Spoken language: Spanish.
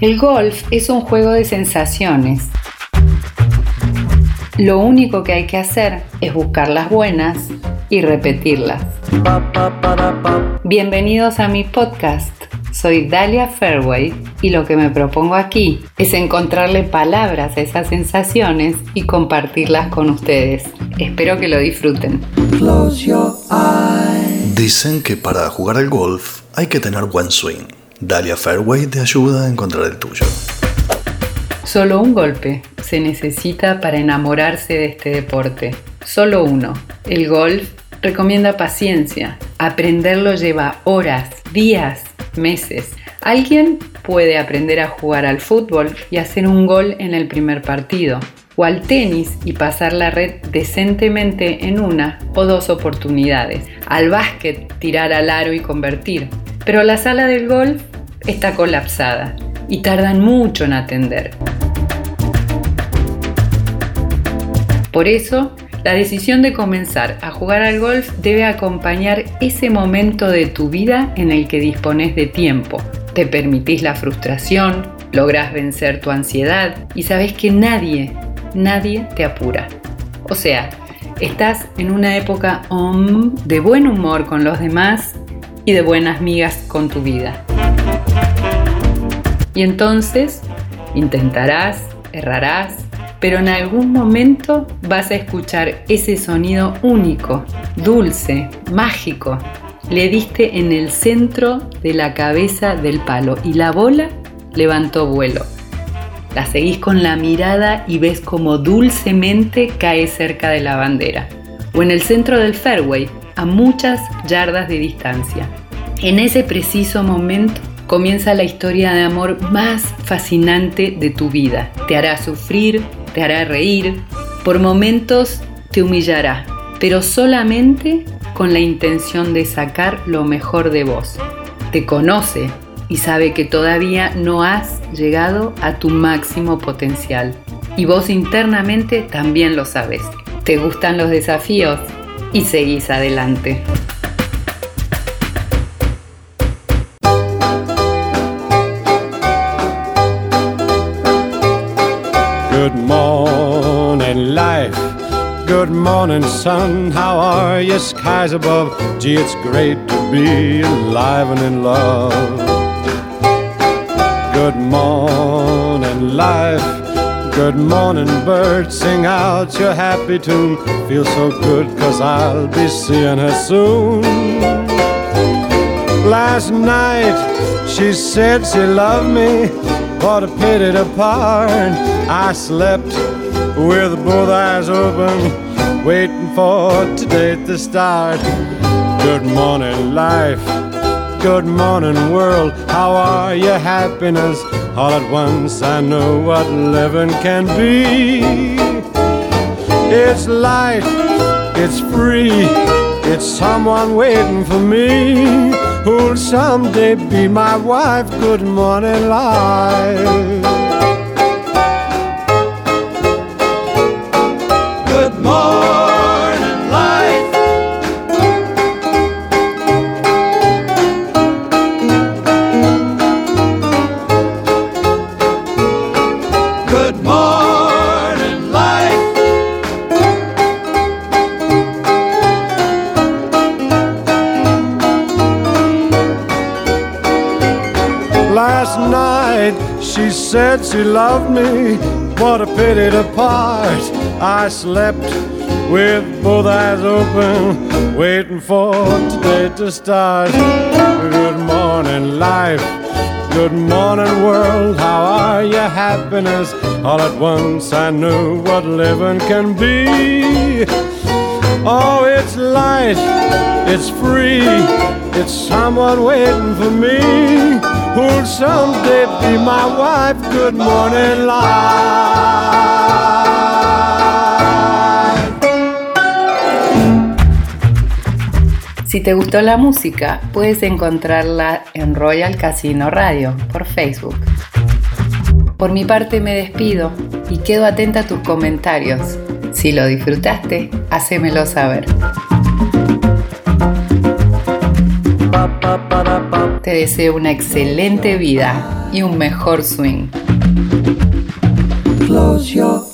El golf es un juego de sensaciones. Lo único que hay que hacer es buscar las buenas y repetirlas. Bienvenidos a mi podcast. Soy Dalia Fairway y lo que me propongo aquí es encontrarle palabras a esas sensaciones y compartirlas con ustedes. Espero que lo disfruten. Dicen que para jugar al golf hay que tener buen swing. Dalia Fairway te ayuda a encontrar el tuyo. Solo un golpe se necesita para enamorarse de este deporte. Solo uno. El golf recomienda paciencia. Aprenderlo lleva horas, días, meses. Alguien puede aprender a jugar al fútbol y hacer un gol en el primer partido, o al tenis y pasar la red decentemente en una o dos oportunidades, al básquet tirar al aro y convertir, pero la sala del golf está colapsada y tardan mucho en atender. Por eso, la decisión de comenzar a jugar al golf debe acompañar ese momento de tu vida en el que dispones de tiempo. Te permitís la frustración, lográs vencer tu ansiedad y sabes que nadie, nadie te apura. O sea, estás en una época de buen humor con los demás y de buenas migas con tu vida. Y entonces intentarás, errarás, pero en algún momento vas a escuchar ese sonido único, dulce, mágico. Le diste en el centro de la cabeza del palo y la bola levantó vuelo. La seguís con la mirada y ves como dulcemente cae cerca de la bandera. O en el centro del fairway, a muchas yardas de distancia. En ese preciso momento comienza la historia de amor más fascinante de tu vida. Te hará sufrir, te hará reír, por momentos te humillará, pero solamente con la intención de sacar lo mejor de vos. Te conoce y sabe que todavía no has llegado a tu máximo potencial. Y vos internamente también lo sabes. Te gustan los desafíos y seguís adelante. Good morning, sun. How are you? Skies above. Gee, it's great to be alive and in love. Good morning, life. Good morning, bird. Sing out your happy tune. Feel so good, cause I'll be seeing her soon. Last night, she said she loved me. What a pity to part. I slept with both eyes open, waiting for today to start. Good morning, life. Good morning, world. How are you, happiness? All at once, I know what living can be. It's light, it's free, it's someone waiting for me who'll someday be my wife. Good morning, life. Good Last night she said she loved me. What a pity to part. I slept with both eyes open, waiting for today to start. Good morning, life. Good morning, world. How are you, happiness? All at once I knew what living can be. Oh, it's light, it's free, it's someone waiting for me my wife. Good morning, life. Si te gustó la música, puedes encontrarla en Royal Casino Radio por Facebook. Por mi parte me despido y quedo atenta a tus comentarios. Si lo disfrutaste, hacémelo saber. Te deseo una excelente vida y un mejor swing. Close your